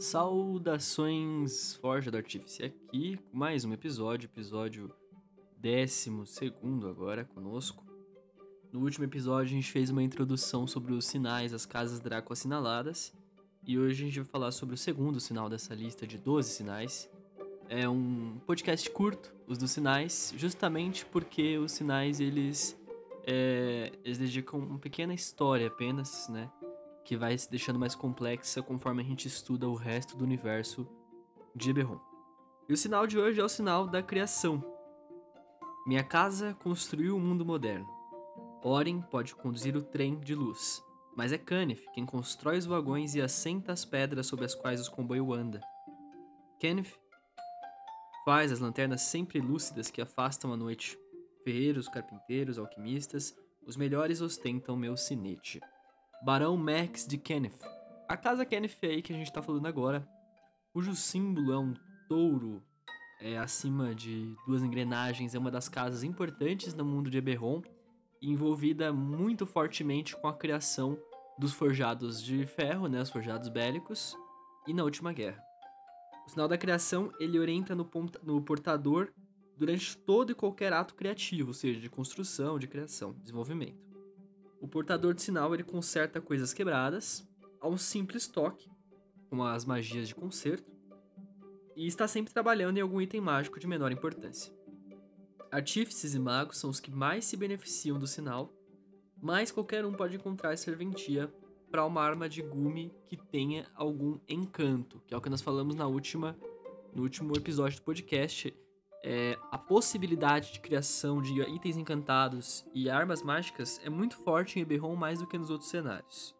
Saudações Forja do Artífice aqui, mais um episódio, episódio 12 agora conosco. No último episódio a gente fez uma introdução sobre os sinais, as casas Draco assinaladas, e hoje a gente vai falar sobre o segundo sinal dessa lista de 12 sinais. É um podcast curto, os dos sinais, justamente porque os sinais eles, é, eles dedicam uma pequena história apenas, né? Que vai se deixando mais complexa conforme a gente estuda o resto do universo de Eberron. E o sinal de hoje é o sinal da criação. Minha casa construiu o um mundo moderno. Oren pode conduzir o trem de luz, mas é Canif quem constrói os vagões e assenta as pedras sobre as quais o comboio anda. Canif faz as lanternas sempre lúcidas que afastam a noite. Ferreiros, carpinteiros, alquimistas, os melhores ostentam meu sinete. Barão Max de Kenneth. A casa Kenneth aí que a gente tá falando agora, cujo símbolo é um touro é, acima de duas engrenagens, é uma das casas importantes no mundo de Eberron, envolvida muito fortemente com a criação dos forjados de ferro, né, os forjados bélicos, e na última guerra. O sinal da criação ele orienta no, no portador durante todo e qualquer ato criativo, seja de construção, de criação, desenvolvimento. O portador de sinal ele conserta coisas quebradas a um simples toque, com as magias de conserto, e está sempre trabalhando em algum item mágico de menor importância. Artífices e magos são os que mais se beneficiam do sinal, mas qualquer um pode encontrar serventia para uma arma de gume que tenha algum encanto, que é o que nós falamos na última, no último episódio do podcast é, a possibilidade de criação de itens encantados e armas mágicas é muito forte em Eberron mais do que nos outros cenários.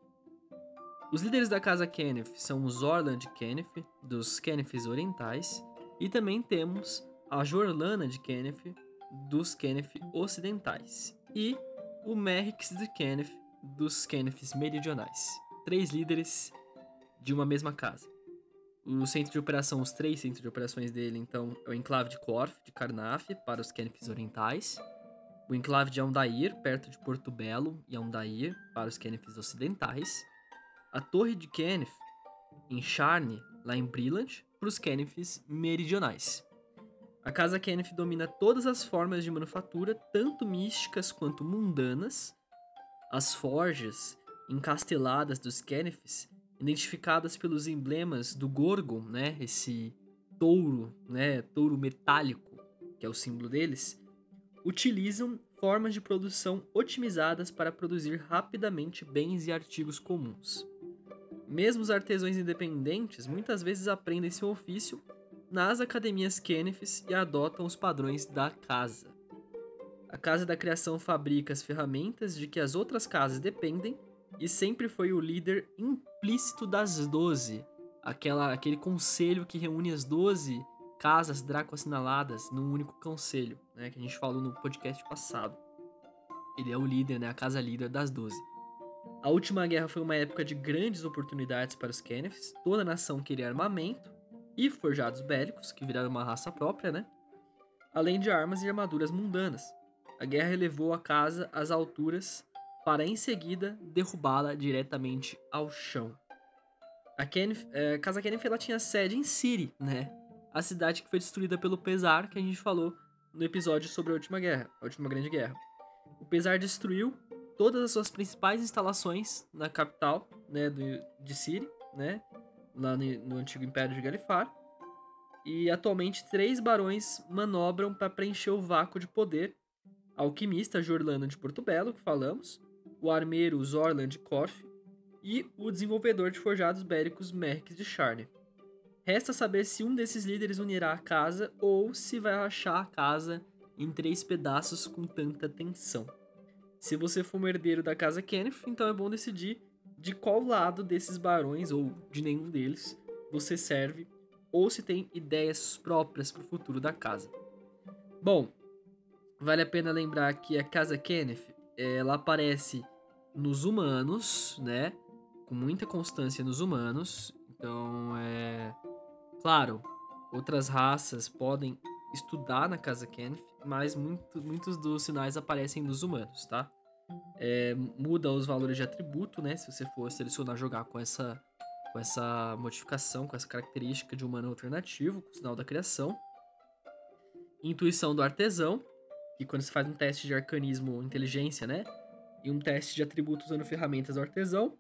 Os líderes da casa Kenneth são os Orland Kenneth, dos Kenneths Orientais, e também temos a Jorlana de Kenneth, dos Kenneth Ocidentais, e o Merrix de Kenneth, dos Kenneths Meridionais. Três líderes de uma mesma casa. O centro de operação, os três centros de operações dele, então, é o enclave de Corf, de Karnaf, para os Kenefis orientais. O enclave de Aundair, perto de Porto Belo e Aundair, para os Kenefis ocidentais. A torre de Kenef, em Charne, lá em Brilland, para os Kenefis meridionais. A casa Kenneth domina todas as formas de manufatura, tanto místicas quanto mundanas. As forjas encasteladas dos Kenneths identificadas pelos emblemas do Gorgon, né? Esse touro, né? Touro metálico, que é o símbolo deles, utilizam formas de produção otimizadas para produzir rapidamente bens e artigos comuns. Mesmo os artesãos independentes muitas vezes aprendem seu ofício nas academias Kenneths e adotam os padrões da casa. A Casa da Criação fabrica as ferramentas de que as outras casas dependem e sempre foi o líder implícito das doze, aquela, aquele conselho que reúne as doze casas Draco assinaladas num único conselho, né, que a gente falou no podcast passado. Ele é o líder, né, a casa líder das doze. A última guerra foi uma época de grandes oportunidades para os Kenneths, toda a nação queria armamento e forjados bélicos, que viraram uma raça própria, né? Além de armas e armaduras mundanas. A guerra elevou a casa às alturas para em seguida derrubá-la diretamente ao chão. A é, Casa Kenneth ela tinha sede em Siri, né? A cidade que foi destruída pelo Pesar, que a gente falou no episódio sobre a Última Guerra, a Última Grande Guerra. O Pesar destruiu todas as suas principais instalações na capital, né, do, de Siri, né, lá no, no antigo Império de Galifar. E atualmente três barões manobram para preencher o vácuo de poder. A alquimista Jorlana de Porto Belo, que falamos, o armeiro Zorland Korf e o desenvolvedor de forjados bélicos Merck de Charne. Resta saber se um desses líderes unirá a casa ou se vai rachar a casa em três pedaços com tanta tensão. Se você for um herdeiro da casa Kenneth, então é bom decidir de qual lado desses barões ou de nenhum deles você serve ou se tem ideias próprias para o futuro da casa. Bom, vale a pena lembrar que a casa Kenneth ela aparece nos humanos, né? Com muita constância nos humanos. Então, é. Claro, outras raças podem estudar na Casa Kenneth, mas muito, muitos dos sinais aparecem nos humanos, tá? É, muda os valores de atributo, né? Se você for selecionar jogar com essa com essa modificação, com essa característica de humano alternativo, com o sinal da criação. Intuição do artesão, que quando você faz um teste de arcanismo inteligência, né? E um teste de atributos usando ferramentas do artesão,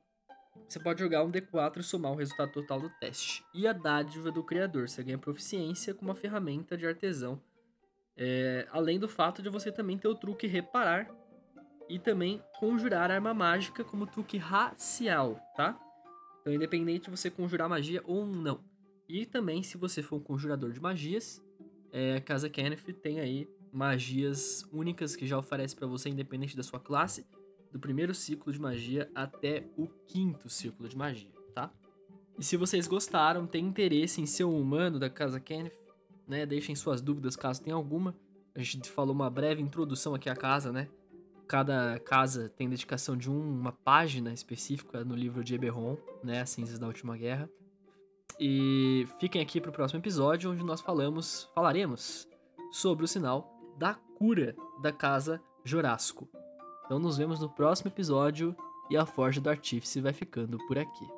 você pode jogar um D4 e somar o resultado total do teste. E a dádiva do criador, você ganha proficiência com uma ferramenta de artesão. É, além do fato de você também ter o truque reparar e também conjurar arma mágica como truque racial, tá? Então, independente de você conjurar magia ou não. E também, se você for um conjurador de magias, é, a Casa Kenneth tem aí magias únicas que já oferece para você, independente da sua classe, do primeiro ciclo de magia até o quinto ciclo de magia, tá? E se vocês gostaram, tem interesse em ser um humano da Casa Kenneth, né? Deixem suas dúvidas caso tenha alguma. A gente falou uma breve introdução aqui à casa, né? Cada casa tem dedicação de um, uma página específica no livro de Eberron, né? As Cinzas da Última Guerra. E fiquem aqui para o próximo episódio, onde nós falamos, falaremos sobre o sinal da cura da casa Jorasco. Então nos vemos no próximo episódio e a Forja do Artífice vai ficando por aqui.